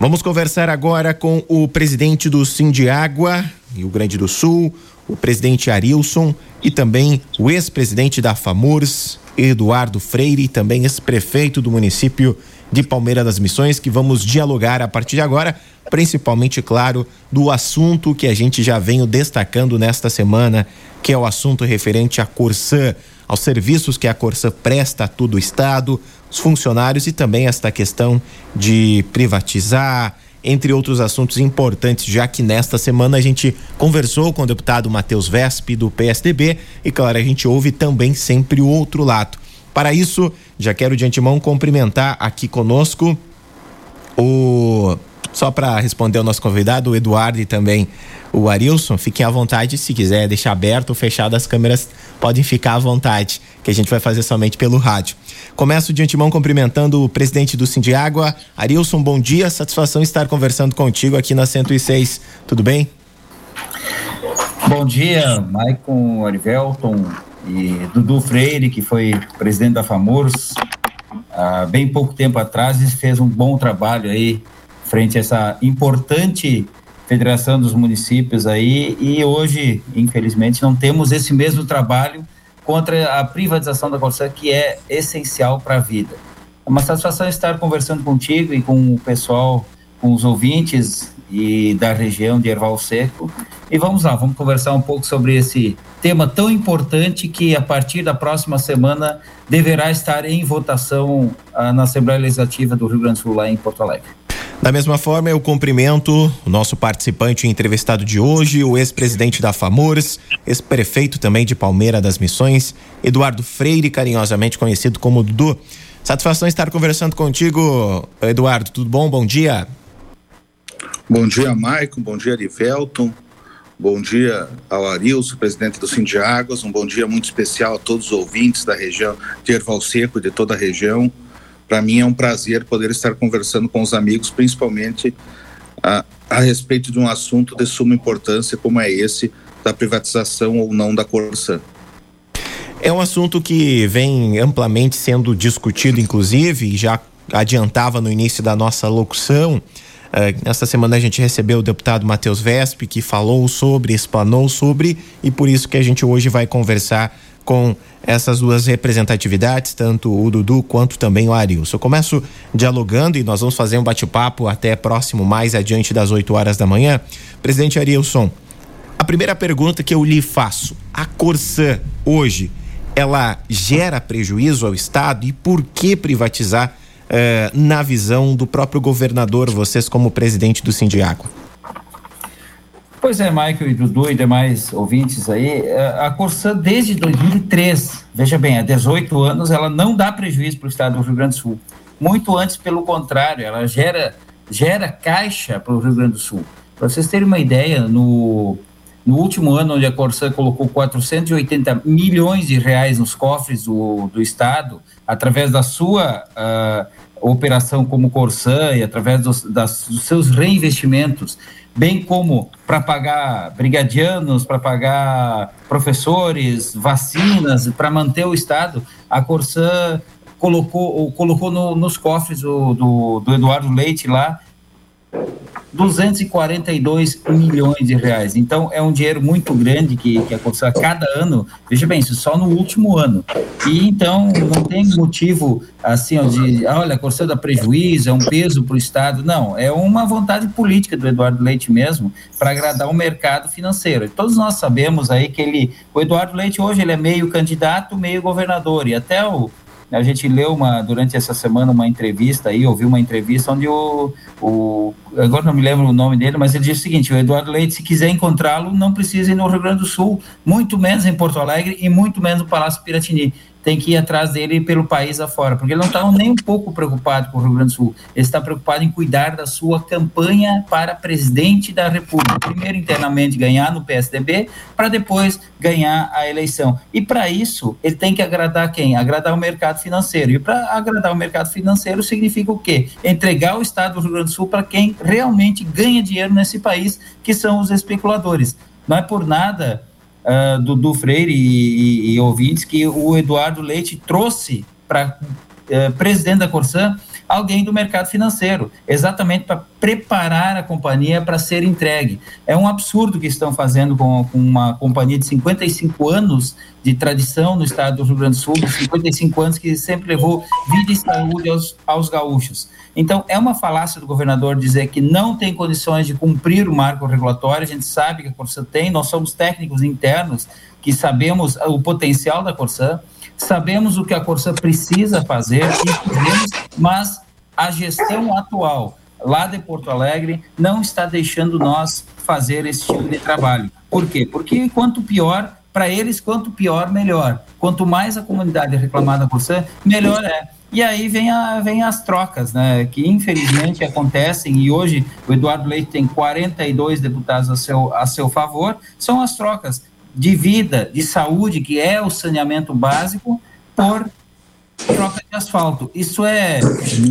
Vamos conversar agora com o presidente do Sindiágua, Rio Grande do Sul, o presidente Arilson e também o ex-presidente da FAMURS, Eduardo Freire, e também ex-prefeito do município de Palmeira das Missões, que vamos dialogar a partir de agora, principalmente, claro, do assunto que a gente já vem destacando nesta semana, que é o assunto referente à Corsã, aos serviços que a Corsã presta a todo o Estado, os funcionários e também esta questão de privatizar, entre outros assuntos importantes, já que nesta semana a gente conversou com o deputado Matheus Vesp do PSDB e, claro, a gente ouve também sempre o outro lado. Para isso, já quero de antemão cumprimentar aqui conosco o. Só para responder ao nosso convidado, o Eduardo e também o Arilson, fiquem à vontade, se quiser deixar aberto ou fechado as câmeras, podem ficar à vontade, que a gente vai fazer somente pelo rádio. Começo de antemão cumprimentando o presidente do Sindiágua, Arilson, bom dia, satisfação estar conversando contigo aqui na 106, tudo bem? Bom dia, Maicon Arivelton e Dudu Freire, que foi presidente da FAMURS há bem pouco tempo atrás e fez um bom trabalho aí frente a essa importante Federação dos Municípios aí, e hoje, infelizmente, não temos esse mesmo trabalho contra a privatização da Corsã, que é essencial para a vida. É uma satisfação estar conversando contigo e com o pessoal, com os ouvintes e da região de Erval Seco. E vamos lá, vamos conversar um pouco sobre esse tema tão importante que a partir da próxima semana deverá estar em votação ah, na Assembleia Legislativa do Rio Grande do Sul, lá em Porto Alegre. Da mesma forma, eu cumprimento o nosso participante entrevistado de hoje, o ex-presidente da FAMURS, ex-prefeito também de Palmeira das Missões, Eduardo Freire, carinhosamente conhecido como Dudu. Satisfação estar conversando contigo, Eduardo. Tudo bom? Bom dia. Bom dia, Maicon. Bom dia, Arivelton. Bom dia ao Arilson, presidente do Sindiáguas. Um bom dia muito especial a todos os ouvintes da região de Erval Seco e de toda a região. Para mim é um prazer poder estar conversando com os amigos, principalmente a, a respeito de um assunto de suma importância como é esse da privatização ou não da Corsã. É um assunto que vem amplamente sendo discutido, inclusive, já adiantava no início da nossa locução. Uh, esta semana a gente recebeu o deputado Matheus Vesp, que falou sobre, explanou sobre, e por isso que a gente hoje vai conversar com essas duas representatividades, tanto o Dudu quanto também o Arilson. Eu começo dialogando e nós vamos fazer um bate-papo até próximo, mais adiante das 8 horas da manhã. Presidente Arilson, a primeira pergunta que eu lhe faço: a Corsã hoje ela gera prejuízo ao Estado e por que privatizar eh, na visão do próprio governador, vocês como presidente do Sindiaco? Pois é, Michael e Dudu e demais ouvintes aí, é, a Corsã desde 2003, veja bem, há 18 anos, ela não dá prejuízo para o estado do Rio Grande do Sul. Muito antes, pelo contrário, ela gera, gera caixa para o Rio Grande do Sul. Para vocês terem uma ideia, no, no último ano, onde a Corsã colocou 480 milhões de reais nos cofres do, do estado, através da sua uh, operação como Corsã e através dos, das, dos seus reinvestimentos bem como para pagar brigadianos, para pagar professores, vacinas, para manter o Estado, a Corsã colocou, colocou no, nos cofres do, do, do Eduardo Leite lá 242 milhões de reais. Então, é um dinheiro muito grande que, que a cada ano, veja bem, isso só no último ano. E então, não tem motivo assim, ó, de, olha, a Corsã dá prejuízo, é um peso para o Estado. Não, é uma vontade política do Eduardo Leite mesmo, para agradar o mercado financeiro. E todos nós sabemos aí que ele, o Eduardo Leite hoje, ele é meio candidato, meio governador, e até o, a gente leu uma, durante essa semana uma entrevista aí, ouviu uma entrevista onde o, o agora não me lembro o nome dele, mas ele disse o seguinte, o Eduardo Leite, se quiser encontrá-lo, não precisa ir no Rio Grande do Sul, muito menos em Porto Alegre e muito menos no Palácio Piratini tem que ir atrás dele pelo país afora, porque ele não está nem um pouco preocupado com o Rio Grande do Sul, ele está preocupado em cuidar da sua campanha para presidente da República. Primeiro, internamente, ganhar no PSDB, para depois ganhar a eleição. E para isso, ele tem que agradar quem? Agradar o mercado financeiro. E para agradar o mercado financeiro significa o quê? Entregar o Estado do Rio Grande do Sul para quem realmente ganha dinheiro nesse país, que são os especuladores. Não é por nada uh, do, do Freire e, e, e, ouvintes que o Eduardo Leite trouxe para uh, presidente da Corsã alguém do mercado financeiro, exatamente para preparar a companhia para ser entregue. É um absurdo que estão fazendo com, com, uma companhia de 55 anos de tradição no estado do Rio Grande do Sul, 55 anos que sempre levou vida e saúde aos, aos gaúchos. Então, é uma falácia do governador dizer que não tem condições de cumprir o marco regulatório, a gente sabe que a Corsã tem, nós somos técnicos internos que sabemos o potencial da Corsã, sabemos o que a Corsã precisa fazer, mas a gestão atual lá de Porto Alegre não está deixando nós fazer esse tipo de trabalho. Por quê? Porque quanto pior, para eles, quanto pior, melhor. Quanto mais a comunidade reclamar da Corsã, melhor é. E aí vem, a, vem as trocas, né, que infelizmente acontecem, e hoje o Eduardo Leite tem 42 deputados a seu, a seu favor, são as trocas de vida, de saúde, que é o saneamento básico, por troca de asfalto. Isso é,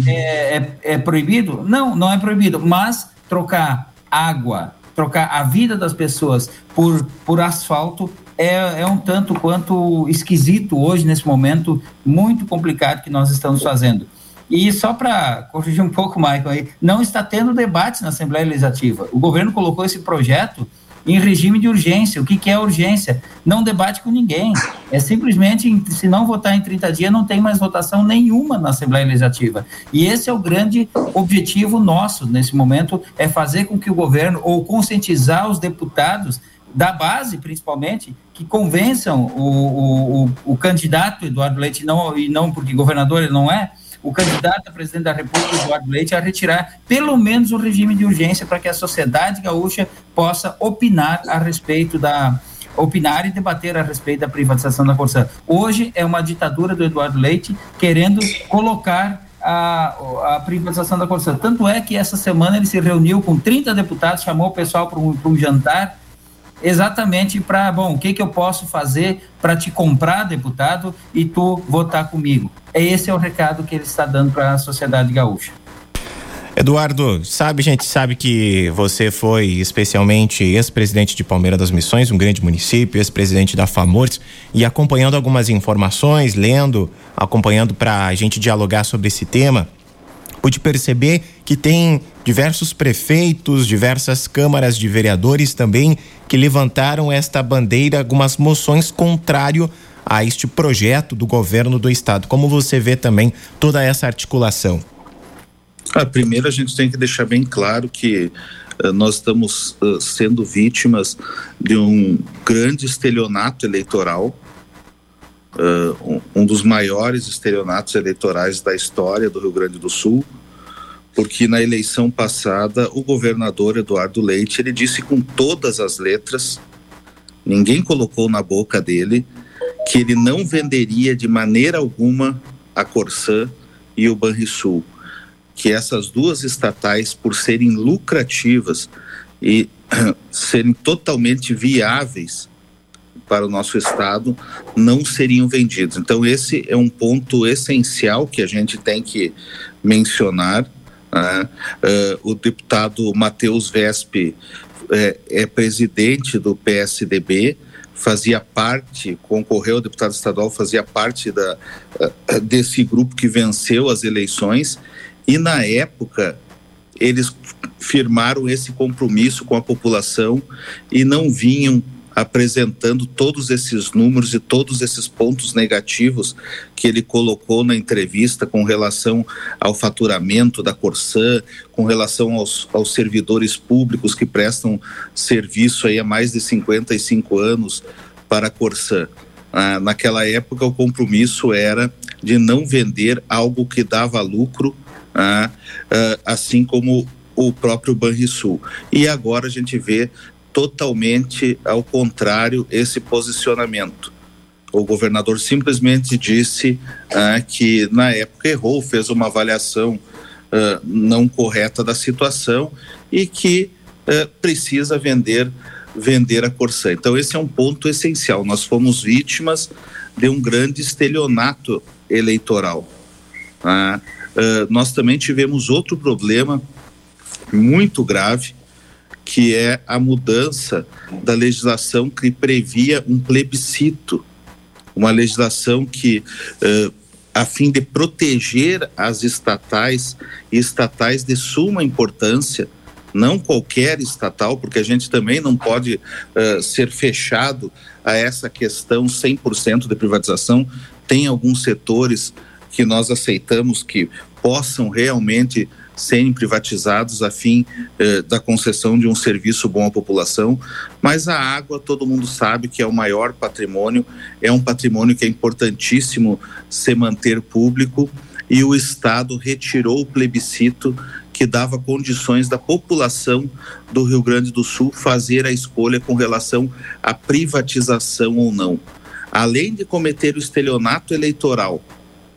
é, é, é proibido? Não, não é proibido, mas trocar água, trocar a vida das pessoas por, por asfalto é, é um tanto quanto esquisito hoje, nesse momento muito complicado que nós estamos fazendo. E só para corrigir um pouco, Michael, aí, não está tendo debate na Assembleia Legislativa. O governo colocou esse projeto em regime de urgência. O que, que é urgência? Não debate com ninguém. É simplesmente, se não votar em 30 dias, não tem mais votação nenhuma na Assembleia Legislativa. E esse é o grande objetivo nosso nesse momento, é fazer com que o governo, ou conscientizar os deputados da base, principalmente, que convençam o, o, o, o candidato Eduardo Leite, não, e não porque governador ele não é, o candidato a presidente da República, Eduardo Leite, a retirar pelo menos o regime de urgência para que a sociedade gaúcha possa opinar a respeito da opinar e debater a respeito da privatização da Corsã. Hoje é uma ditadura do Eduardo Leite querendo colocar a, a privatização da Corsã. Tanto é que essa semana ele se reuniu com 30 deputados, chamou o pessoal para um, para um jantar exatamente para, bom, o que, que eu posso fazer para te comprar, deputado, e tu votar comigo. Esse é o recado que ele está dando para a sociedade gaúcha. Eduardo, sabe, gente sabe que você foi especialmente ex-presidente de Palmeiras das Missões, um grande município, ex-presidente da FAMORS, e acompanhando algumas informações, lendo, acompanhando para a gente dialogar sobre esse tema, pude perceber que tem diversos prefeitos, diversas câmaras de vereadores também que levantaram esta bandeira, algumas moções contrário a este projeto do governo do estado. Como você vê também toda essa articulação? Ah, primeiro, a gente tem que deixar bem claro que uh, nós estamos uh, sendo vítimas de um grande estelionato eleitoral, uh, um, dos maiores estelionatos eleitorais da história do Rio Grande do Sul, porque na eleição passada o governador Eduardo Leite ele disse com todas as letras, ninguém colocou na boca dele, que ele não venderia de maneira alguma a Corsã e o Banrisul que essas duas estatais, por serem lucrativas e serem totalmente viáveis para o nosso estado, não seriam vendidos. Então esse é um ponto essencial que a gente tem que mencionar. Né? Uh, o deputado Matheus Vespe é, é presidente do PSDB, fazia parte, concorreu deputado estadual, fazia parte da, uh, desse grupo que venceu as eleições e na época, eles firmaram esse compromisso com a população e não vinham apresentando todos esses números e todos esses pontos negativos que ele colocou na entrevista com relação ao faturamento da Corsã, com relação aos, aos servidores públicos que prestam serviço aí há mais de 55 anos para a Corsã. Ah, naquela época, o compromisso era de não vender algo que dava lucro né? uh, assim como o próprio Banrisul. E agora a gente vê totalmente ao contrário esse posicionamento. O governador simplesmente disse uh, que na época errou, fez uma avaliação uh, não correta da situação e que precisa vender vender a Corsã. Então esse é um ponto essencial. Nós fomos vítimas de um grande estelionato eleitoral. Uh, uh, nós também tivemos outro problema muito grave, que é a mudança da legislação que previa um plebiscito, uma legislação que uh, a fim de proteger as estatais e estatais de suma importância, não qualquer estatal, porque a gente também não pode uh, ser fechado a essa questão 100% de privatização. Tem alguns setores que nós aceitamos que possam realmente serem privatizados a fim eh, da concessão de um serviço bom à população, mas a água todo mundo sabe que é o maior patrimônio, é um patrimônio que é importantíssimo se manter público e o Estado retirou o plebiscito que dava condições da população do Rio Grande do Sul fazer a escolha com relação à privatização ou não. Além de cometer o estelionato eleitoral,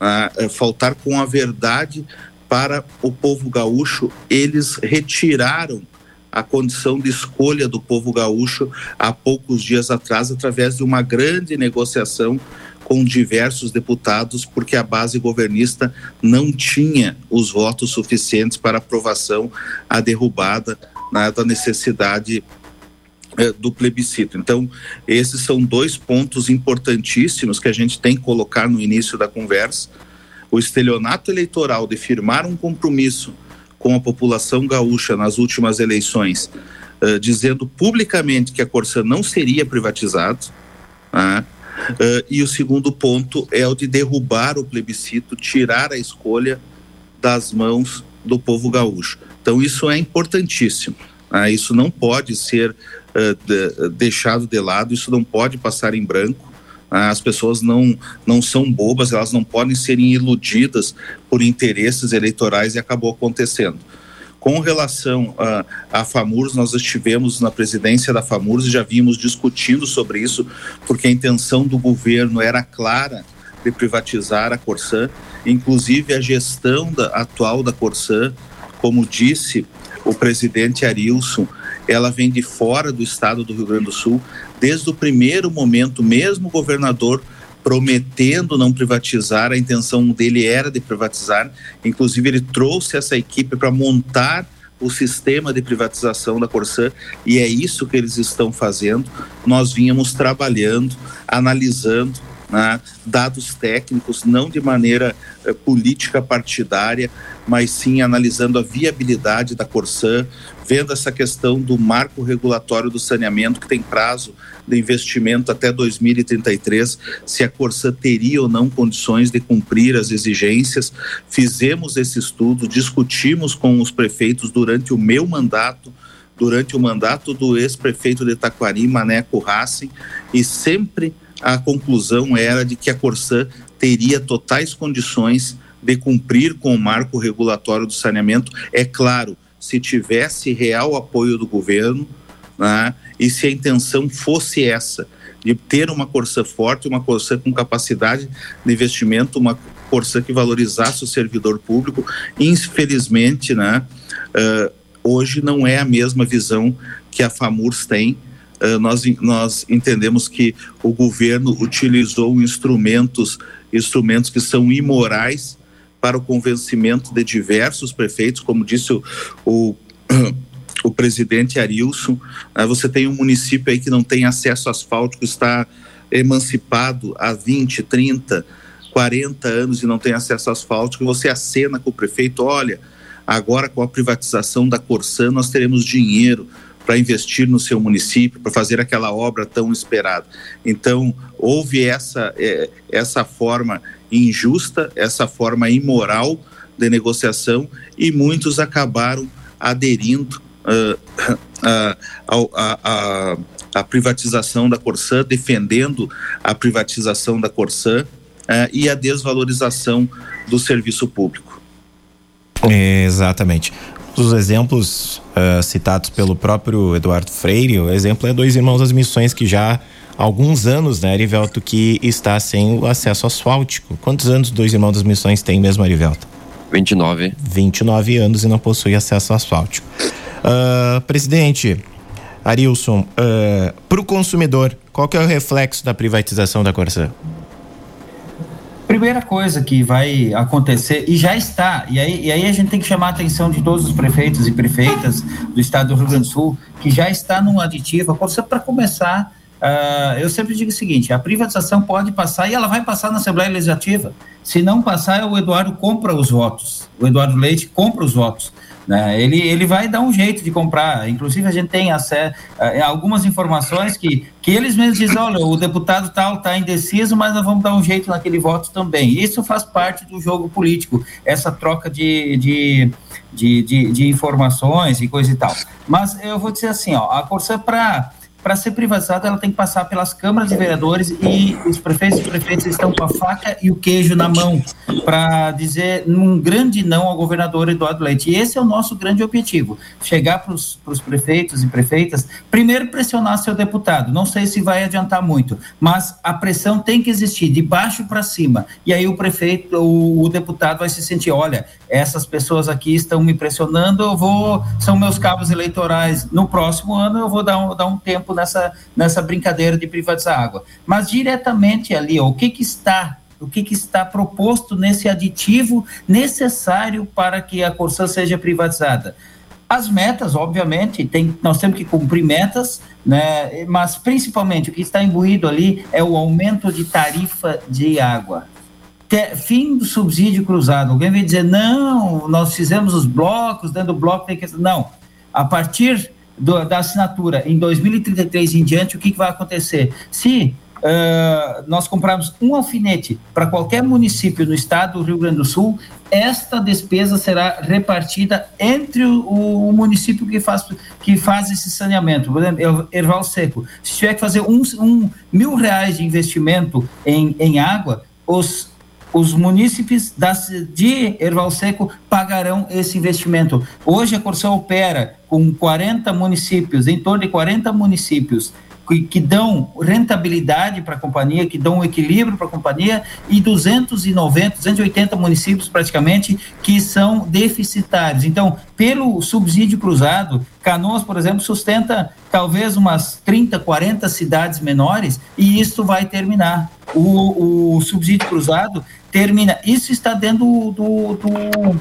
a, a faltar com a verdade para o povo gaúcho, eles retiraram a condição de escolha do povo gaúcho há poucos dias atrás, através de uma grande negociação com diversos deputados, porque a base governista não tinha os votos suficientes para aprovação a derrubada né, da necessidade eh, do plebiscito. Então, esses são dois pontos importantíssimos que a gente tem que colocar no início da conversa o estelionato eleitoral de firmar um compromisso com a população gaúcha nas últimas eleições, uh, dizendo publicamente que a Corsã não seria privatizado, uh, uh, e o segundo ponto é o de derrubar o plebiscito, tirar a escolha das mãos do povo gaúcho. Então isso é importantíssimo. Né? Isso não pode ser de, deixado de lado, isso não pode passar em branco. As pessoas não, não são bobas, elas não podem ser iludidas por interesses eleitorais e acabou acontecendo. Com relação à FAMURS, nós estivemos na presidência da FAMURS e já vimos discutindo sobre isso, porque a intenção do governo era clara de privatizar a Corsã, inclusive a gestão da, atual da Corsã, como disse o presidente Arilson, ela vem de fora do estado do Rio Grande do Sul, desde o primeiro momento, mesmo o governador prometendo não privatizar, a intenção dele era de privatizar, inclusive ele trouxe essa equipe para montar o sistema de privatização da Corsã e é isso que eles estão fazendo. Nós vínhamos trabalhando, analisando né, dados técnicos, não de maneira eh, política partidária, mas sim analisando a viabilidade da Corsã, vendo essa questão do marco regulatório do saneamento, que tem prazo de investimento até 2033, se a Corsã teria ou não condições de cumprir as exigências. Fizemos esse estudo, discutimos com os prefeitos durante o meu mandato, durante o mandato do ex-prefeito de Taquari, Maneco Racing, e sempre a conclusão era de que a Corsã teria totais condições de cumprir com o marco regulatório do saneamento. É claro, se tivesse real apoio do governo né, e se a intenção fosse essa, de ter uma Corsã forte, uma Corsã com capacidade de investimento, uma Corsã que valorizasse o servidor público. Infelizmente, né, uh, hoje não é a mesma visão que a FAMURS tem. Uh, nós, nós entendemos que o governo utilizou instrumentos, instrumentos que são imorais para o convencimento de diversos prefeitos, como disse o, o, o presidente Arilson. Uh, você tem um município aí que não tem acesso asfáltico, está emancipado há 20, 30, 40 anos e não tem acesso asfáltico, você acena com o prefeito, olha, agora com a privatização da Corsã nós teremos dinheiro para investir no seu município, para fazer aquela obra tão esperada. Então, houve essa, é, essa forma injusta, essa forma imoral de negociação e muitos acabaram aderindo uh, uh, a, a, privatização da Corsã, defendendo a privatização da Corsã uh, e a desvalorização do serviço público. Exatamente. Os exemplos uh, citados pelo próprio Eduardo Freire, o exemplo é dois irmãos das missões que já alguns anos, né, Arivelto, que está sem o acesso asfáltico. Quantos anos dois irmãos das missões têm mesmo, Arivelto? 29. 29 anos e não possui acesso asfáltico. Uh, presidente Arilson, uh, para o consumidor, qual que é o reflexo da privatização da Corsã? Primeira coisa que vai acontecer, e já está, e aí, e aí a gente tem que chamar a atenção de todos os prefeitos e prefeitas do estado do Rio Grande do Sul, que já está num aditivo, para começar uh, eu sempre digo o seguinte: a privatização pode passar e ela vai passar na Assembleia Legislativa. Se não passar, o Eduardo compra os votos. O Eduardo Leite compra os votos. Né? Ele, ele vai dar um jeito de comprar. Inclusive, a gente tem acesso a algumas informações que, que eles mesmos dizem: olha, o deputado tal está indeciso, mas nós vamos dar um jeito naquele voto também. Isso faz parte do jogo político, essa troca de, de, de, de, de informações e coisa e tal. Mas eu vou dizer assim: ó, a Corsã, para para ser privatizada, ela tem que passar pelas câmaras de vereadores e os prefeitos e prefeitos estão com a faca e o queijo na mão para dizer um grande não ao governador Eduardo Leite. E esse é o nosso grande objetivo: chegar para os prefeitos e prefeitas, primeiro pressionar seu deputado. Não sei se vai adiantar muito, mas a pressão tem que existir de baixo para cima. E aí o prefeito, o, o deputado vai se sentir: olha, essas pessoas aqui estão me pressionando, eu vou, são meus cabos eleitorais. No próximo ano eu vou dar um, dar um tempo nessa, nessa brincadeira de privatizar água. Mas diretamente ali, ó, o que, que está o que, que, está proposto nesse aditivo necessário para que a Corsã seja privatizada. As metas, obviamente, tem, nós temos que cumprir metas, né, mas principalmente o que está imbuído ali é o aumento de tarifa de água. Fim do subsídio cruzado. Alguém vem dizer, não, nós fizemos os blocos, dentro do bloco tem que. Não. A partir do, da assinatura em 2033 em diante, o que, que vai acontecer? Se uh, nós comprarmos um alfinete para qualquer município no estado do Rio Grande do Sul, esta despesa será repartida entre o, o, município que faz, que faz esse saneamento. Por exemplo, Erval Seco. Se tiver que fazer um, um mil reais de investimento em, em água, os os munícipes de Erval Seco pagarão esse investimento. Hoje a Corsã opera com 40 municípios, em torno de 40 municípios, que, dão rentabilidade para a companhia, que dão equilíbrio para a companhia, e 290, 280 municípios praticamente que são deficitários. Então, pelo subsídio cruzado, Canoas, por exemplo, sustenta talvez umas 30, 40 cidades menores, e isso vai terminar. O, o subsídio cruzado termina. Isso está dentro do, do, do,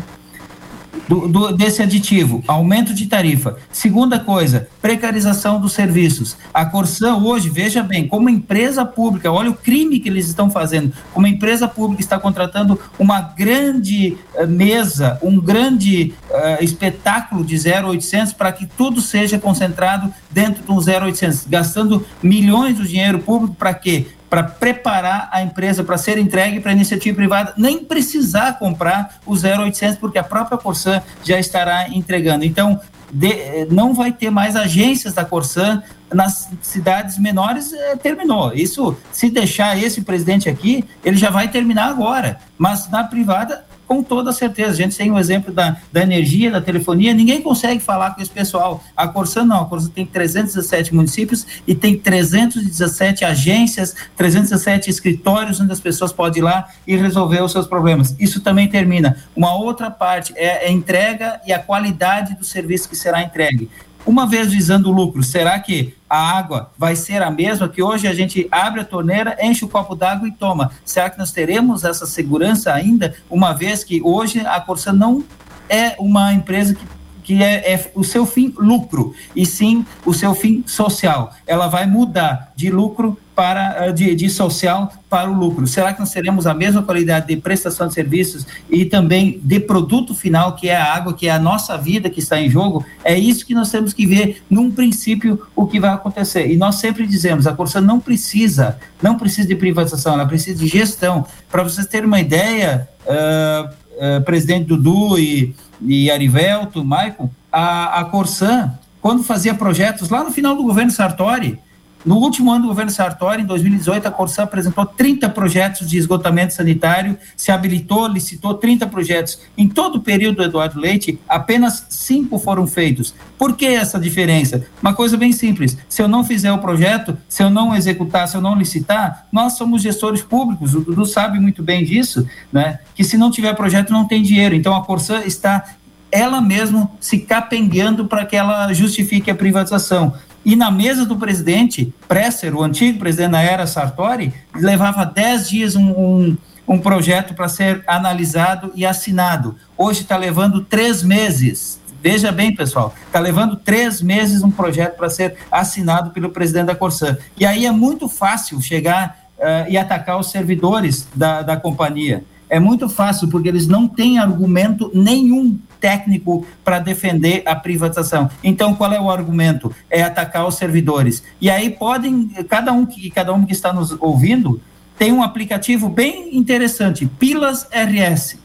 do, desse aditivo, aumento de tarifa. Segunda coisa, precarização dos serviços. A Corsã hoje, veja bem, como empresa pública, olha o crime que eles estão fazendo. Como empresa pública está contratando uma grande uh, mesa, um grande uh, espetáculo de 0800 para que tudo seja concentrado dentro de um 0800, gastando milhões do dinheiro público para quê? Para preparar a empresa para ser entregue para iniciativa privada, nem precisar comprar o 0800, porque a própria Corsan já estará entregando. Então, de, não vai ter mais agências da Corsan nas cidades menores, eh, terminou. Isso, se deixar esse presidente aqui, ele já vai terminar agora. Mas na privada, com toda certeza. A gente tem o um exemplo da, da energia, da telefonia, ninguém consegue falar com esse pessoal. A Corsã não, a Corsã tem 317 municípios e tem 317 agências, 317 escritórios onde as pessoas podem ir lá e resolver os seus problemas. Isso também termina. Uma outra parte é a entrega e a qualidade do serviço que será entregue. Uma vez visando o lucro, será que a água vai ser a mesma que hoje a gente abre a torneira, enche o copo d'água e toma? Será que nós teremos essa segurança ainda, uma vez que hoje a Corsa não é uma empresa que que é, é, o seu fim lucro, e sim o seu fim social. Ela vai mudar de lucro para eh, de, de, social para o lucro. Será que nós teremos a mesma qualidade de prestação de serviços e também de produto final, que é a água, que é a nossa vida que está em jogo? É isso que nós temos que ver, num princípio, o que vai acontecer. E nós sempre dizemos, a Corsa não precisa, não precisa de privatização, ela precisa de gestão. Para vocês terem uma ideia, uh, uh, presidente Dudu e e Arivelto, Maicon, a, a Corsan, quando fazia projetos, lá no final do governo Sartori, no último ano do governo Sartori, em 2018, a Corsan apresentou 30 projetos de esgotamento sanitário, se habilitou, licitou 30 projetos. Em todo o período do Eduardo Leite, apenas cinco foram feitos. Por que essa diferença? Uma coisa bem simples: se eu não fizer o projeto, se eu não executar, se eu não licitar, nós somos gestores públicos, o Dudu sabe muito bem disso, né? que se não tiver projeto, não tem dinheiro. Então a Corsan está ela mesma se capengueando para que ela justifique a privatização. E na mesa do presidente Presser, o antigo presidente da era Sartori, levava 10 dias um, um, um projeto para ser analisado e assinado. Hoje está levando três meses Veja bem, pessoal, está levando três meses um projeto para ser assinado pelo presidente da Corsã. E aí é muito fácil chegar uh, e atacar os servidores da, da companhia. É muito fácil, porque eles não têm argumento nenhum técnico para defender a privatização. Então, qual é o argumento? É atacar os servidores. E aí podem, cada um que cada um que está nos ouvindo tem um aplicativo bem interessante, Pilas RS.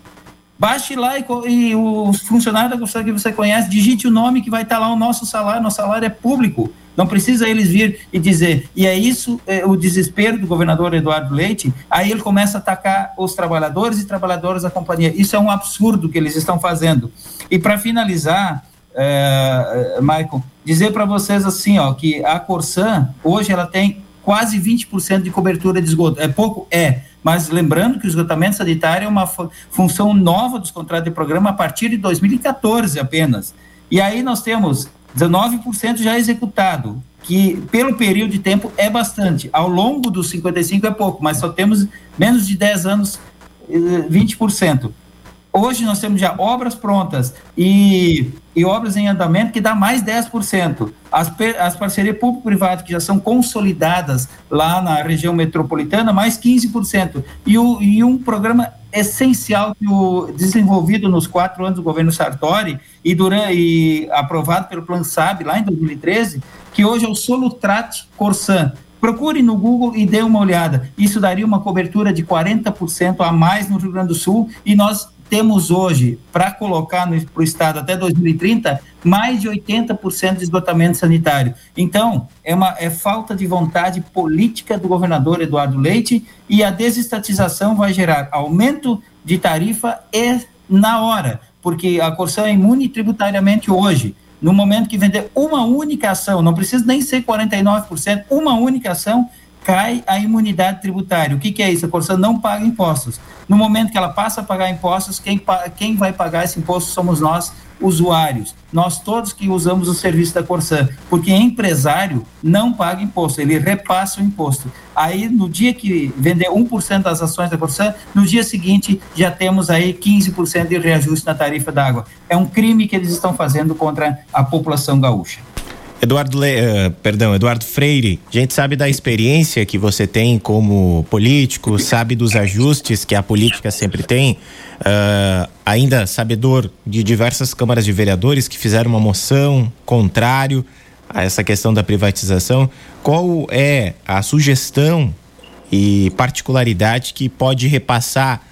Baixe lá e, e os funcionários da que você conhece, digite o nome que vai estar lá o nosso salário, nosso salário é público. Não precisa eles vir e dizer. E é isso é, o desespero do governador Eduardo Leite. Aí ele começa a atacar os trabalhadores e trabalhadoras da companhia. Isso é um absurdo que eles estão fazendo. E para finalizar, é, Michael, dizer para vocês assim, ó, que a Corsan hoje ela tem quase 20% de cobertura de esgoto. É pouco? É. Mas lembrando que o esgotamento sanitário é uma função nova dos contratos de programa a partir de 2014 apenas. E aí nós temos 19% já executado, que pelo período de tempo é bastante. Ao longo dos 55 é pouco, mas só temos menos de 10 anos, 20%. Hoje nós temos já obras prontas e, e obras em andamento que dá mais 10%. As, as parcerias público-privadas que já são consolidadas lá na região metropolitana, mais 15%. E, o, e um programa essencial que o, desenvolvido nos quatro anos do governo Sartori e, durante, e aprovado pelo Plano SAB lá em 2013, que hoje é o Solutrat Corsan. Procure no Google e dê uma olhada. Isso daria uma cobertura de 40% a mais no Rio Grande do Sul e nós temos hoje, para colocar para o Estado até 2030, mais de 80% de esgotamento sanitário. Então, é, uma, é falta de vontade política do governador Eduardo Leite e a desestatização vai gerar aumento de tarifa e na hora, porque a Corsã é imune tributariamente hoje. No momento que vender uma única ação, não precisa nem ser 49%, uma única ação, cai a imunidade tributária. O que, que é isso? A Corsã não paga impostos. No momento que ela passa a pagar impostos, quem, quem vai pagar esse imposto somos nós, usuários. Nós todos que usamos o serviço da Corsã. Porque empresário não paga imposto, ele repassa o imposto. Aí, no dia que vender 1% das ações da Corsã, no dia seguinte já temos aí 15% de reajuste na tarifa da água. É um crime que eles estão fazendo contra a população gaúcha. Eduardo, Le... Uh, perdão, Eduardo Freire, a gente sabe da experiência que você tem como político, sabe dos ajustes que a política sempre tem, uh, ainda sabedor de diversas câmaras de vereadores que fizeram uma moção contrário a essa questão da privatização. Qual é a sugestão e particularidade que pode repassar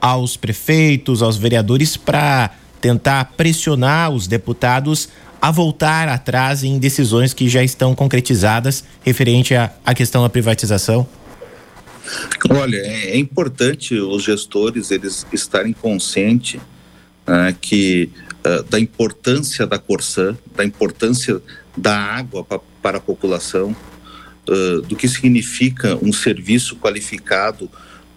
aos prefeitos, aos vereadores para tentar pressionar os deputados a voltar atrás em decisões que já estão concretizadas referente à, à questão da privatização? Olha, é, é importante os gestores eles estarem conscientes uh, que uh, da importância da Corsã, da importância da água pa, para a população, uh, do que significa um serviço qualificado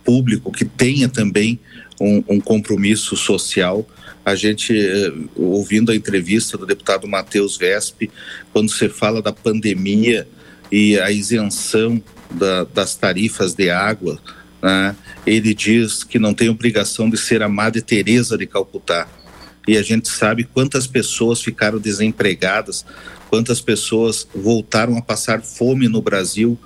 público que tenha também um, um compromisso social a gente, eh, ouvindo a entrevista do deputado Matheus Vespe, quando você fala da pandemia e a isenção da, das tarifas de água, né, ele diz que não tem obrigação de ser a Madre Teresa de Calcutá. E a gente sabe quantas pessoas ficaram desempregadas, quantas pessoas voltaram a passar fome no Brasil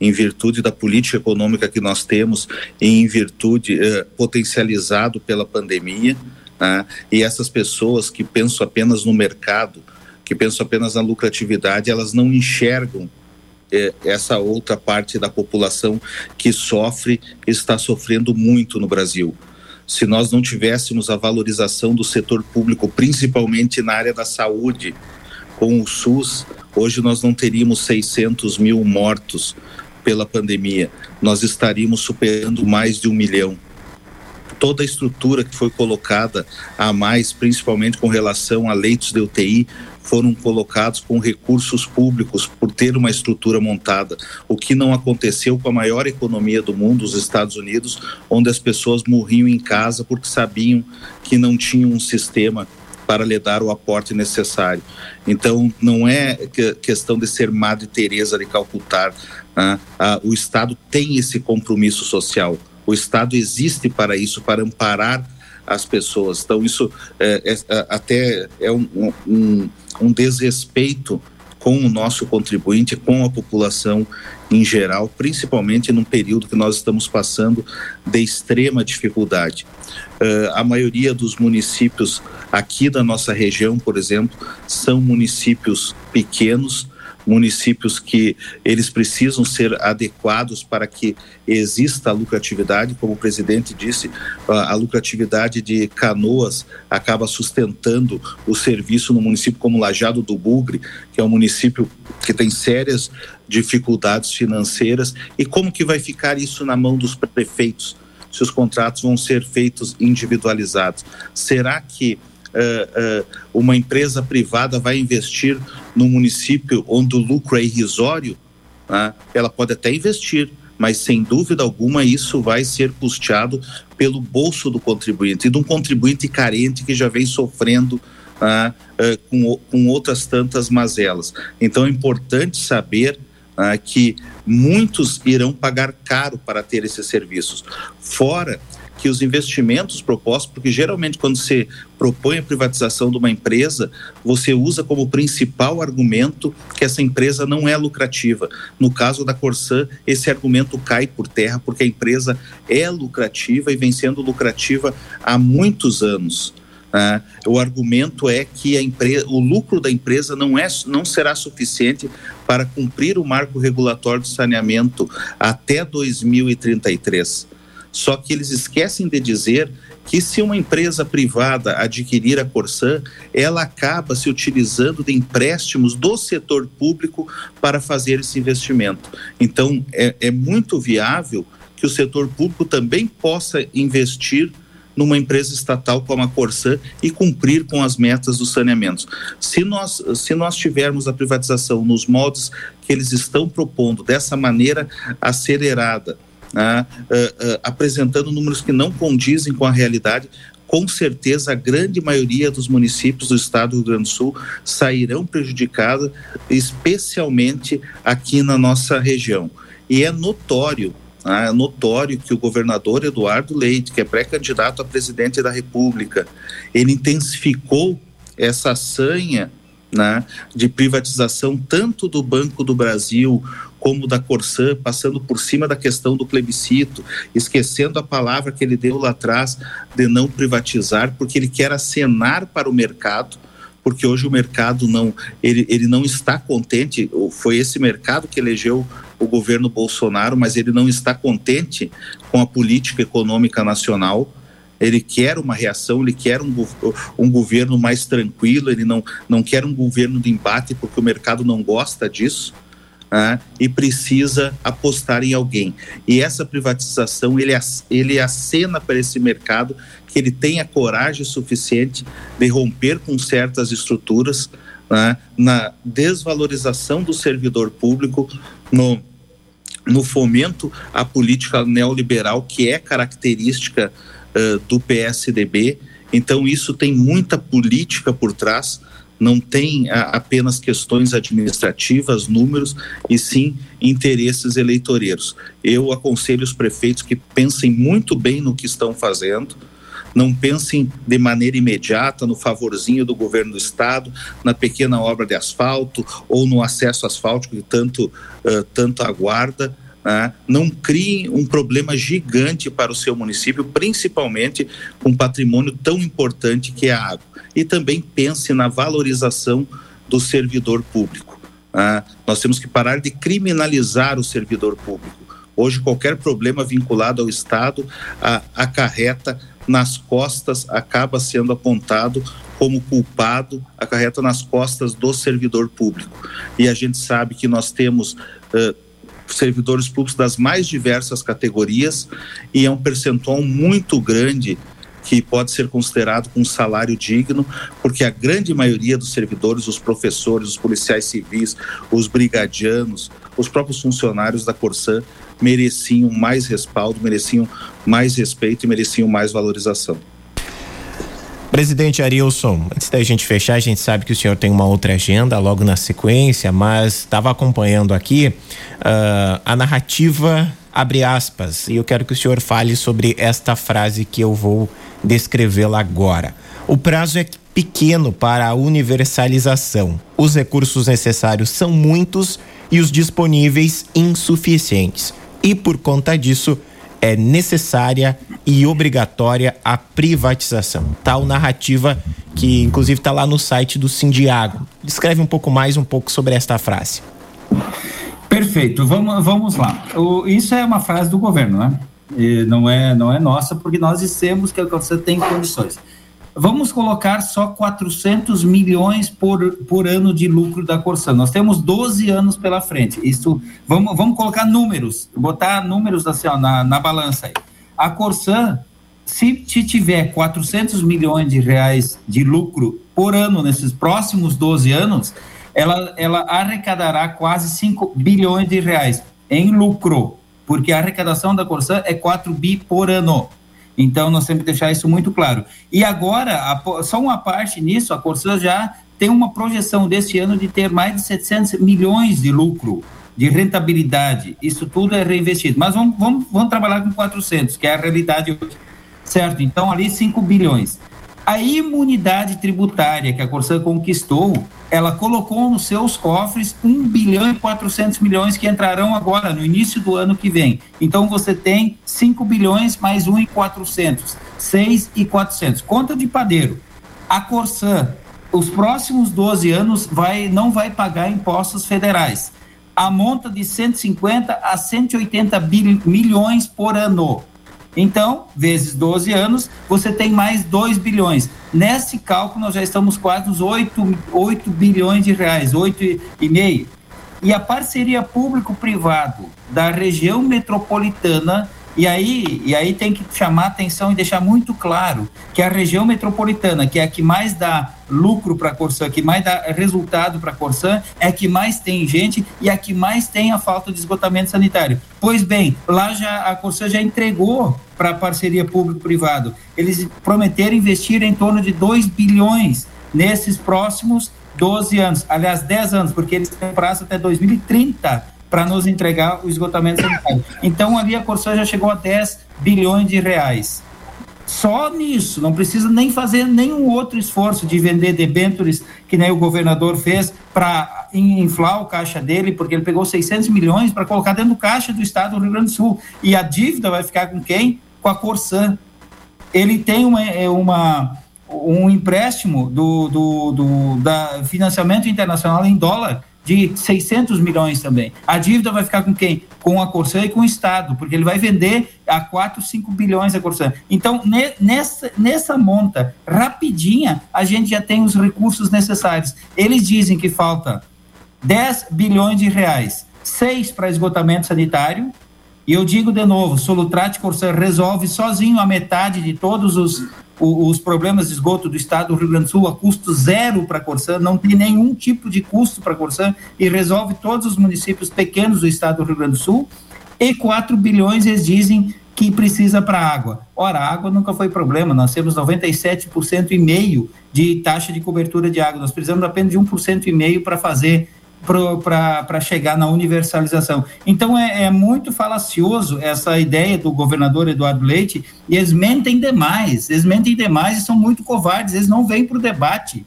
em virtude da política econômica que nós temos e em virtude eh, potencializado pela pandemia. Né? E essas pessoas que pensam apenas no mercado, que pensam apenas na lucratividade, elas não enxergam é, essa outra parte da população que sofre, está sofrendo muito no Brasil. Se nós não tivéssemos a valorização do setor público, principalmente na área da saúde, com o SUS, hoje nós não teríamos 600 mil mortos pela pandemia, nós estaríamos superando mais de um milhão toda a estrutura que foi colocada a mais, principalmente com relação a leitos de UTI, foram colocados com recursos públicos por ter uma estrutura montada, o que não aconteceu com a maior economia do mundo, os Estados Unidos, onde as pessoas morriam em casa porque sabiam que não tinham um sistema para lhe dar o aporte necessário. Então, não é questão de ser Madre Teresa de Calcutá. Né? Ah, o Estado tem esse compromisso social. O Estado existe para isso, para amparar as pessoas. Então, isso é, é, até é um, um, um desrespeito com o nosso contribuinte, com a população em geral, principalmente num período que nós estamos passando de extrema dificuldade. Uh, a maioria dos municípios aqui da nossa região, por exemplo, são municípios pequenos, municípios que eles precisam ser adequados para que exista a lucratividade, como o presidente disse, a, lucratividade de Canoas acaba sustentando o serviço no município como Lajado do Bugre, que é um município que tem sérias dificuldades financeiras e como que vai ficar isso na mão dos prefeitos? Se os contratos vão ser feitos individualizados, será que uh, uh, uma empresa privada vai investir no município onde o lucro é irrisório? Uh, ela pode até investir, mas sem dúvida alguma isso vai ser custeado pelo bolso do contribuinte e de um contribuinte carente que já vem sofrendo ah, ah, com, com outras tantas mazelas. Então é importante saber ah, que muitos irão pagar caro para ter esses serviços. Fora que os investimentos propostos, porque geralmente quando você propõe a privatização de uma empresa, você usa como principal argumento que essa empresa não é lucrativa. No caso da Corsan, esse argumento cai por terra porque a empresa é lucrativa e vem sendo lucrativa há muitos anos. Ah, o argumento é que empresa, o lucro da empresa não, é, não será suficiente para cumprir o marco regulatório de saneamento até 2033. Só que eles esquecem de dizer que se uma empresa privada adquirir a Corsan, ela acaba se utilizando de empréstimos do setor público para fazer esse investimento. Então, é, é muito viável que o setor público também possa investir numa empresa estatal como a Corsan e cumprir com as metas dos saneamentos. Se nós, se nós tivermos a privatização nos moldes que eles estão propondo, dessa maneira acelerada, né, uh, uh, apresentando números que não condizem com a realidade, com certeza a grande maioria dos municípios do estado do Rio Grande do Sul sairão prejudicados, especialmente aqui na nossa região. E é notório é notório que o governador Eduardo Leite, que é pré-candidato a presidente da República, ele intensificou essa sanha né, de privatização tanto do Banco do Brasil como da Corsã, passando por cima da questão do plebiscito, esquecendo a palavra que ele deu lá atrás de não privatizar, porque ele quer acenar para o mercado porque hoje o mercado não ele, ele não está contente foi esse mercado que elegeu o governo Bolsonaro mas ele não está contente com a política econômica nacional ele quer uma reação, ele quer um, um governo mais tranquilo, ele não, não quer um governo de embate porque o mercado não gosta disso. Né? e precisa apostar em alguém. E essa privatização, ele, ele acena para esse mercado que ele tenha coragem suficiente de romper com certas estruturas né? na desvalorização do servidor público, no, no fomento à política neoliberal, que é característica uh, do PSDB. Então, isso tem muita política por trás não tem a, apenas questões administrativas, números, e sim interesses eleitoreiros. Eu aconselho os prefeitos que pensem muito bem no que estão fazendo, não pensem de maneira imediata no favorzinho do governo do estado, na pequena obra de asfalto ou no acesso asfáltico que tanto, uh, tanto aguarda né, não criem um problema gigante para o seu município, principalmente com um patrimônio tão importante que é a água. E também pense na valorização do servidor público. Né. Nós temos que parar de criminalizar o servidor público. Hoje, qualquer problema vinculado ao Estado acarreta nas costas, acaba sendo apontado como culpado, acarreta nas costas do servidor público. E a gente sabe que nós temos. Uh, servidores públicos das mais diversas categorias e é um percentual muito grande que pode ser considerado com um salário digno, porque a grande maioria dos servidores, os professores, os policiais civis, os brigadianos, os próprios funcionários da Corsã mereciam mais respaldo, mereciam mais respeito e mereciam mais valorização. Presidente Arilson, antes da gente fechar, a gente sabe que o senhor tem uma outra agenda logo na sequência, mas estava acompanhando aqui uh, a narrativa abre aspas e eu quero que o senhor fale sobre esta frase que eu vou descrevê-la agora. O prazo é pequeno para a universalização. Os recursos necessários são muitos e os disponíveis insuficientes. E por conta disso, é necessária e obrigatória a privatização. Tal narrativa que inclusive está lá no site do Sindiago. Descreve um pouco mais um pouco sobre esta frase. Perfeito, vamos, vamos lá. O, isso é uma frase do governo, né? E não é não é nossa, porque nós dissemos que você tem condições. Vamos colocar só 400 milhões por, por ano de lucro da Corsan. Nós temos 12 anos pela frente. Isso, vamos, vamos colocar números, botar números assim, ó, na, na balança aí. A Corsan, se tiver 400 milhões de reais de lucro por ano nesses próximos 12 anos, ela, ela arrecadará quase 5 bilhões de reais em lucro, porque a arrecadação da Corsan é 4 bi por ano. Então, nós que deixar isso muito claro. E agora, a, só uma parte nisso, a Corsan já tem uma projeção deste ano de ter mais de 700 milhões de lucro, de rentabilidade. Isso tudo é reinvestido. Mas vamos, vamos, vamos trabalhar com 400, que é a realidade hoje. Certo? Então, ali 5 bilhões. A imunidade tributária que a Corsan conquistou, ela colocou nos seus cofres 1 bilhão e 400 milhões que entrarão agora, no início do ano que vem. Então você tem 5 bilhões mais 1 e 400, 6 e 400. Conta de padeiro. A Corsan, os próximos 12 anos, vai, não vai pagar impostos federais. A monta de 150 a 180 milhões por ano. Então, vezes 12 anos, você tem mais 2 bilhões. Nesse cálculo, nós já estamos quase nos 8, 8 bilhões de reais, 8,5. E a parceria público-privado da região metropolitana e aí, e aí tem que chamar atenção e deixar muito claro que a região metropolitana, que é a que mais dá lucro para a Corsã, que mais dá resultado para a Corsã, é a que mais tem gente e a que mais tem a falta de esgotamento sanitário. Pois bem, lá já a Corsã já entregou para a parceria público-privado. Eles prometeram investir em torno de 2 bilhões nesses próximos 12 anos, aliás, 10 anos, porque eles têm prazo até 2030 para nos entregar o esgotamento sanitário. Então, ali a Corsã já chegou a 10 bilhões de reais. Só nisso, não precisa nem fazer nenhum outro esforço de vender debêntures, que nem o governador fez, para inflar o caixa dele, porque ele pegou 600 milhões para colocar dentro do caixa do estado do Rio Grande do Sul. E a dívida vai ficar com quem? Com a Corsã. Ele tem uma, é, uma um empréstimo do, do, do da financiamento internacional em dólar de 600 milhões também. A dívida vai ficar com quem? Com a Corsã e com o Estado, porque ele vai vender a 4, 5 bilhões a Corsã. Então, ne, nessa, nessa monta, rapidinha, a gente já tem os recursos necessários. Eles dizem que falta 10 bilhões de reais, 6 para esgotamento sanitário, e eu digo de novo, Solutrate Corsã resolve sozinho a metade de todos os os problemas de esgoto do estado do Rio Grande do Sul a custo zero para a Corsã, não tem nenhum tipo de custo para a Corsã e resolve todos os municípios pequenos do estado do Rio Grande do Sul. E 4 bilhões eles dizem que precisa para água. Ora, a água nunca foi problema, nós temos 97% e meio de taxa de cobertura de água, nós precisamos apenas de 1% e meio para fazer para chegar na universalização. Então é, é, muito falacioso essa ideia do governador Eduardo Leite, e eles mentem demais, eles mentem demais e são muito covardes, eles não vêm para o debate.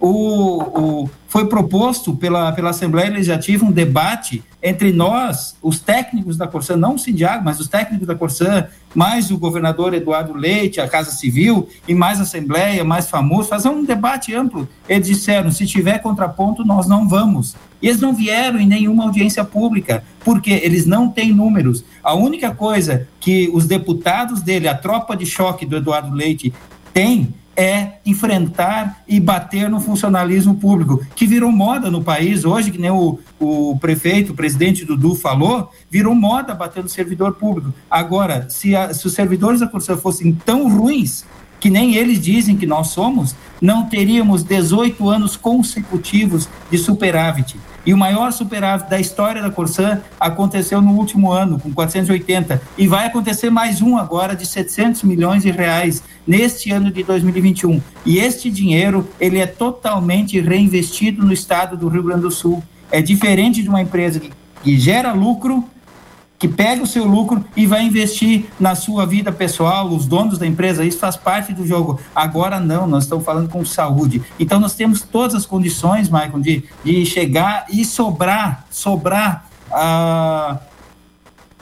O, foi proposto pela, pela Assembleia Legislativa um debate entre nós, os técnicos da Corsã, não o Sindiago, mas os técnicos da Corsã, mais o governador Eduardo Leite, a Casa Civil, e mais a Assembleia, mais famoso, fazer um debate amplo. Eles disseram: se tiver contraponto, nós não vamos. E eles não vieram em nenhuma audiência pública, porque eles não têm números. A única coisa que os deputados dele, a tropa de choque do Eduardo Leite, tem é enfrentar e bater no funcionalismo público, que virou moda no país hoje, que nem o, o prefeito, o presidente Dudu falou, virou moda bater no servidor público. Agora, se, a, se os servidores da Corsa fossem tão ruins, que nem eles dizem que nós somos, não teríamos 18 anos consecutivos de superávit. E o maior superávit da história da Corsã aconteceu no último ano, com 480, e vai acontecer mais um agora de 700 milhões de reais neste ano de 2021. E este dinheiro, ele é totalmente reinvestido no estado do Rio Grande do Sul. É diferente de uma empresa que, que gera lucro que pega o seu lucro e vai investir na sua vida pessoal, os donos da empresa, isso faz parte do jogo. Agora não, nós estamos falando com saúde. Então nós temos todas as condições, Michael, de, de chegar e sobrar, sobrar a. Uh,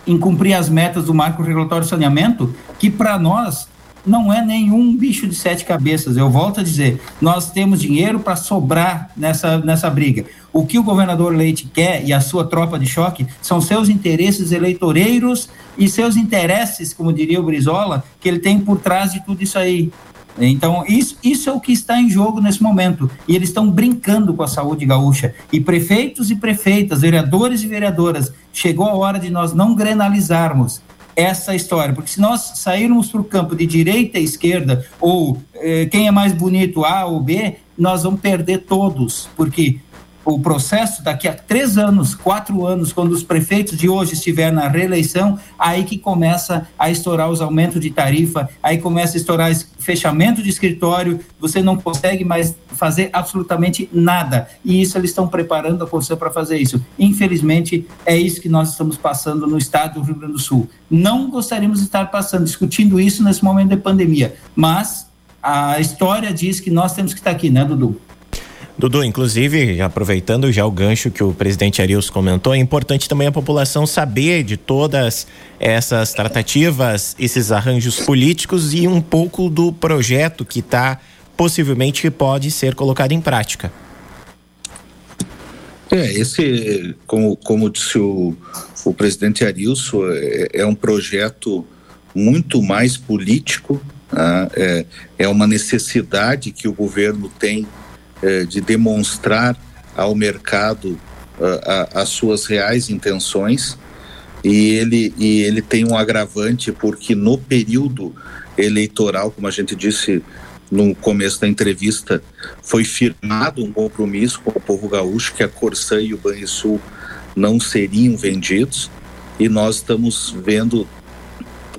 em cumprir as metas do marco regulatório de saneamento, que para nós não é nenhum bicho de sete cabeças. Eu volto a dizer, nós temos dinheiro para sobrar nessa, nessa briga. O que o governador Leite quer e a sua tropa de choque são seus interesses eleitoreiros e seus interesses, como diria o Brizola, que ele tem por trás de tudo isso aí. Então, isso, isso é o que está em jogo nesse momento. E eles estão brincando com a saúde gaúcha. E prefeitos e prefeitas, vereadores e vereadoras, chegou a hora de nós não grenalizarmos essa história, porque se nós sairmos para o campo de direita e esquerda, ou eh, quem é mais bonito, A ou B, nós vamos perder todos, porque o processo daqui a três anos, quatro anos, quando os prefeitos de hoje estiver na reeleição, aí que começa a estourar os aumentos de tarifa, aí começa a estourar fechamento de escritório, você não consegue mais fazer absolutamente nada. E isso eles estão preparando a Constituição para fazer isso. Infelizmente, é isso que nós estamos passando no estado do Rio Grande do Sul. Não gostaríamos de estar passando, discutindo isso nesse momento de pandemia, mas a história diz que nós temos que estar aqui, né, Dudu? Dudu, inclusive, aproveitando já o gancho que o presidente Arius comentou, é importante também a população saber de todas essas tratativas, esses arranjos políticos e um pouco do projeto que está possivelmente que pode ser colocado em prática. É, esse, como, como disse o, o presidente Arilson, é, é um projeto muito mais político, né? é, é uma necessidade que o governo tem de demonstrar ao mercado uh, as suas reais intenções e ele, e ele tem um agravante porque no período eleitoral, como a gente disse no começo da entrevista, foi firmado um compromisso com o povo gaúcho que a Corsã e o Banrisul não seriam vendidos e nós estamos vendo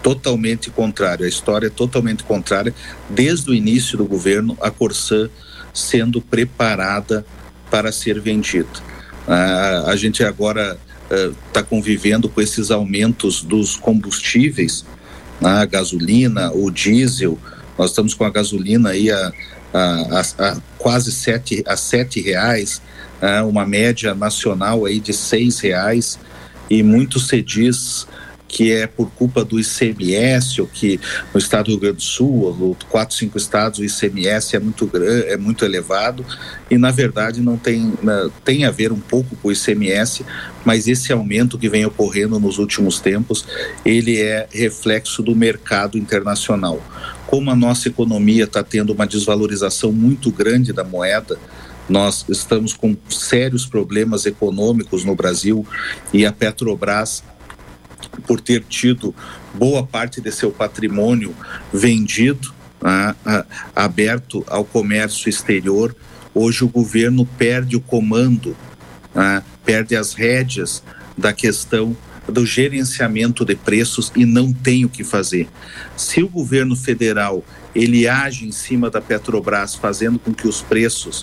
totalmente contrário. A história é totalmente contrária. Desde o início do governo, a Corsã sendo preparada para ser vendida. a gente agora está uh, convivendo com esses aumentos dos combustíveis, a gasolina, o diesel. Nós estamos com a gasolina aí a, a, a, a quase sete, a sete reais, uma média nacional aí de seis reais e muito se diz que é por culpa do ICMS, ou que no estado do Rio Grande do Sul, ou quatro, cinco estados, o ICMS é muito grande, é muito elevado, e na verdade não tem, tem a ver um pouco com o ICMS, mas esse aumento que vem ocorrendo nos últimos tempos, ele é reflexo do mercado internacional. Como a nossa economia está tendo uma desvalorização muito grande da moeda, nós estamos com sérios problemas econômicos no Brasil e a Petrobras por ter tido boa parte de seu patrimônio vendido, né, aberto ao comércio exterior, hoje o governo perde o comando, né, perde as rédeas da questão do gerenciamento de preços e não tem o que fazer. Se o governo federal ele age em cima da Petrobras, fazendo com que os preços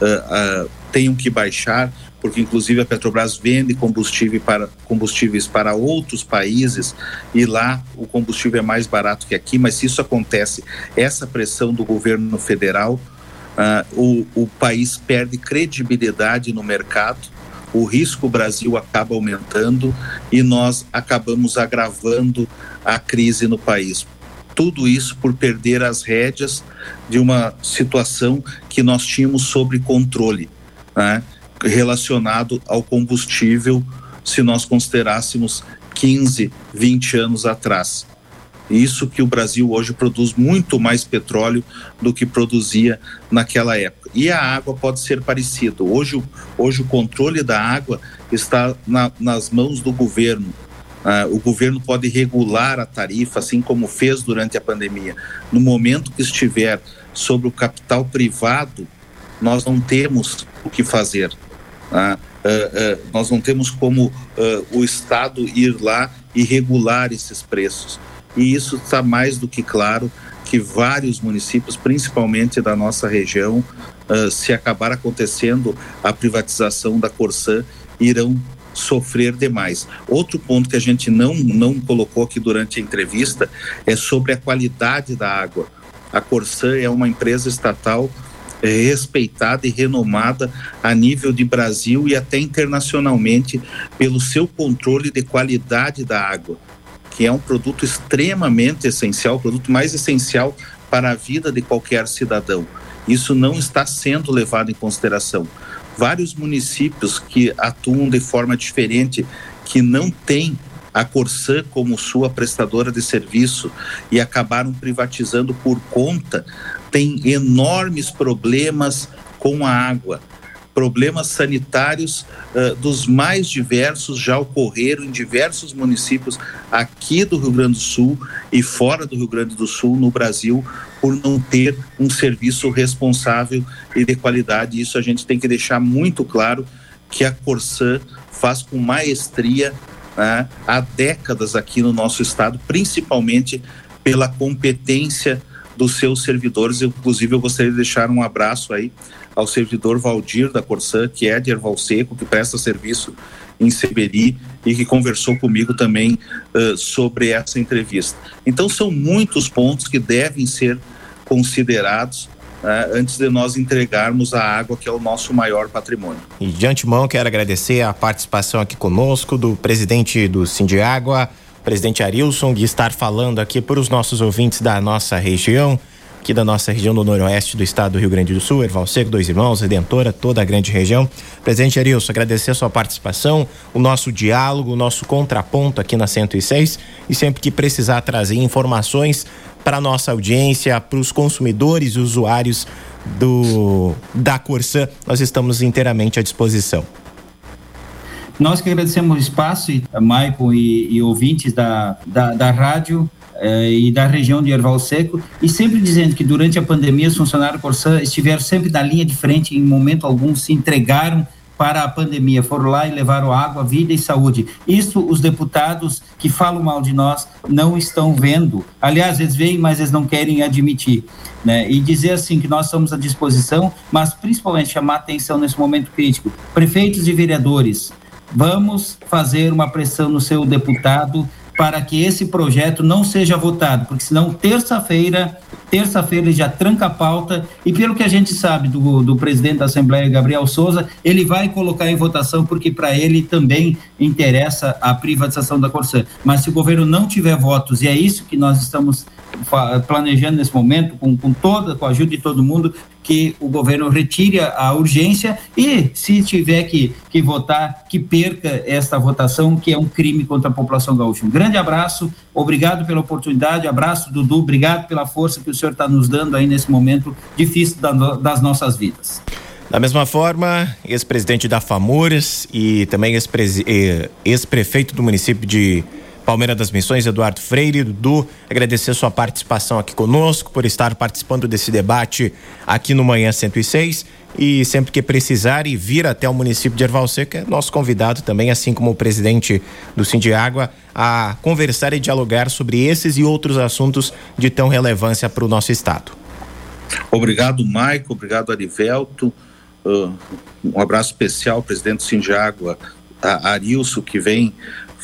uh, uh, tenham que baixar, porque inclusive a Petrobras vende combustível para, combustíveis para outros países e lá o combustível é mais barato que aqui, mas se isso acontece, essa pressão do governo federal, uh, o, o país perde credibilidade no mercado, o risco Brasil acaba aumentando e nós acabamos agravando a crise no país. Tudo isso por perder as rédeas de uma situação que nós tínhamos sob controle. Né? Relacionado ao combustível se nós considerássemos 15, 20 anos atrás. Isso que o Brasil hoje produz muito mais petróleo do que produzia naquela época. E a água pode ser parecido. Hoje, hoje o controle da água está na, nas mãos do governo. Uh, o governo pode regular a tarifa, assim como fez durante a pandemia. No momento que estiver sobre o capital privado, nós não temos o que fazer. Uh, uh, nós não temos como o Estado ir lá e regular esses preços. E isso está mais do que claro que vários municípios, principalmente da nossa região, se acabar acontecendo a privatização da Corsã, irão sofrer demais. Outro ponto que a gente não, não colocou aqui durante a entrevista é sobre a qualidade da água. A Corsã é uma empresa estatal é, respeitada e renomada a nível de Brasil e até internacionalmente pelo seu controle de qualidade da água, que é um produto extremamente essencial, o produto mais essencial para a vida de qualquer cidadão. Isso não está sendo levado em consideração. Vários municípios que atuam de forma diferente, que não têm a Corsã como sua prestadora de serviço e acabaram privatizando por conta, têm enormes problemas com a água. Problemas sanitários uh, dos mais diversos já ocorreram em diversos municípios aqui do Rio Grande do Sul e fora do Rio Grande do Sul, no Brasil, por não ter um serviço responsável e de qualidade. Isso a gente tem que deixar muito claro que a Corsã faz com maestria né, há décadas aqui no nosso estado, principalmente pela competência dos seus servidores. Inclusive, eu gostaria de deixar um abraço aí ao servidor Valdir da Corsã, que é de Erval Seco, que presta serviço em Seberi e que conversou comigo também uh, sobre essa entrevista. Então, são muitos pontos que devem ser considerados uh, antes de nós entregarmos a água, que é o nosso maior patrimônio. E de antemão, quero agradecer a participação aqui conosco do presidente do Sindiágua, presidente Arilson, de estar falando aqui para os nossos ouvintes da nossa região aqui da nossa região do noroeste do estado do Rio Grande do Sul, Erval Seco, Dois Irmãos, Redentora, toda a grande região. Presidente Arilson, agradecer a sua participação, o nosso diálogo, o nosso contraponto aqui na 106 e sempre que precisar trazer informações para nossa audiência, para os consumidores e usuários do da Corsã, nós estamos inteiramente à disposição. Nós que agradecemos o espaço, Maicon e, e ouvintes da, da, da rádio, eh, e da região de Erval Seco, e sempre dizendo que durante a pandemia os funcionários Corsã estiveram sempre na linha de frente, em momento algum se entregaram para a pandemia, foram lá e levaram água, vida e saúde. Isso os deputados que falam mal de nós não estão vendo. Aliás, eles veem, mas eles não querem admitir. Né? E dizer assim que nós estamos à disposição, mas principalmente chamar atenção nesse momento crítico. Prefeitos e vereadores, vamos fazer uma pressão no seu deputado para que esse projeto não seja votado, porque senão terça-feira, terça-feira ele já tranca a pauta e pelo que a gente sabe do, do presidente da Assembleia, Gabriel Souza, ele vai colocar em votação porque para ele também interessa a privatização da Corsã. Mas se o governo não tiver votos, e é isso que nós estamos planejando nesse momento, com, com toda, com a ajuda de todo mundo, que o governo retire a urgência e, se tiver que, que votar, que perca esta votação, que é um crime contra a população gaúcha. Um grande abraço, obrigado pela oportunidade, abraço, Dudu, obrigado pela força que o senhor está nos dando aí nesse momento difícil da, das nossas vidas. Da mesma forma, ex-presidente da FAMURES e também eh, ex-prefeito do município de Palmeira das Missões, Eduardo Freire. Dudu, agradecer sua participação aqui conosco, por estar participando desse debate aqui no Manhã 106. E sempre que precisar e vir até o município de Erval Seco, é nosso convidado também, assim como o presidente do Sindiágua, a conversar e dialogar sobre esses e outros assuntos de tão relevância para o nosso estado. Obrigado, Maico, obrigado, Arivelto. Uh, um abraço especial presidente do Sindiágua, a Arilson, que vem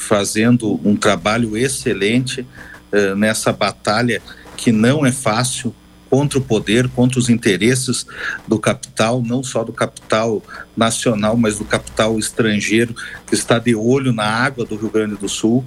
fazendo um trabalho excelente uh, nessa batalha que não é fácil contra o poder, contra os interesses do capital, não só do capital nacional, mas do capital estrangeiro que está de olho na água do Rio Grande do Sul.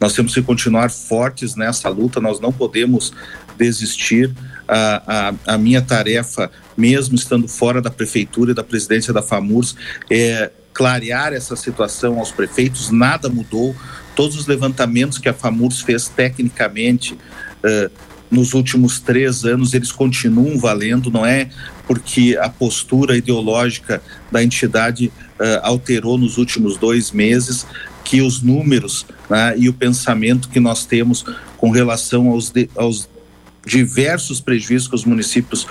Nós temos que continuar fortes nessa luta, nós não podemos desistir. A, a, a, minha tarefa, mesmo estando fora da prefeitura e da presidência da FAMURS, é clarear essa situação aos prefeitos, nada mudou. Todos os levantamentos que a FAMURS fez tecnicamente uh, nos últimos três anos, eles continuam valendo, não é porque a postura ideológica da entidade uh, alterou nos últimos dois meses que os números né, e o pensamento que nós temos com relação aos, de, aos diversos prejuízos que os municípios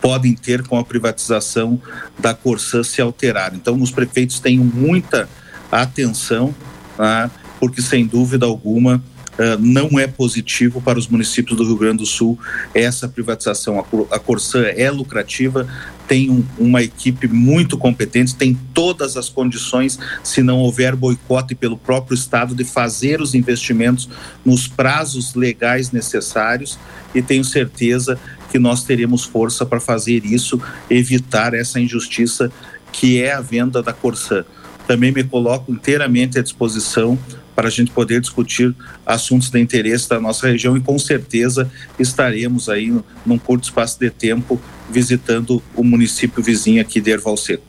podem ter com a privatização da Corsã se alterar. Então, os prefeitos tenham muita atenção, né, porque sem dúvida alguma uh, não é positivo para os municípios do Rio Grande do Sul essa privatização. A, a Corsã é lucrativa, tem um, uma equipe muito competente, tem todas as condições, se não houver boicote pelo próprio Estado, de fazer os investimentos nos prazos legais necessários e tenho certeza que nós teremos força para fazer isso, evitar essa injustiça que é a venda da Corsã. Também me coloco inteiramente à disposição para a gente poder discutir assuntos de interesse da nossa região e com certeza estaremos aí num curto espaço de tempo visitando o município vizinho aqui de Erval Seco.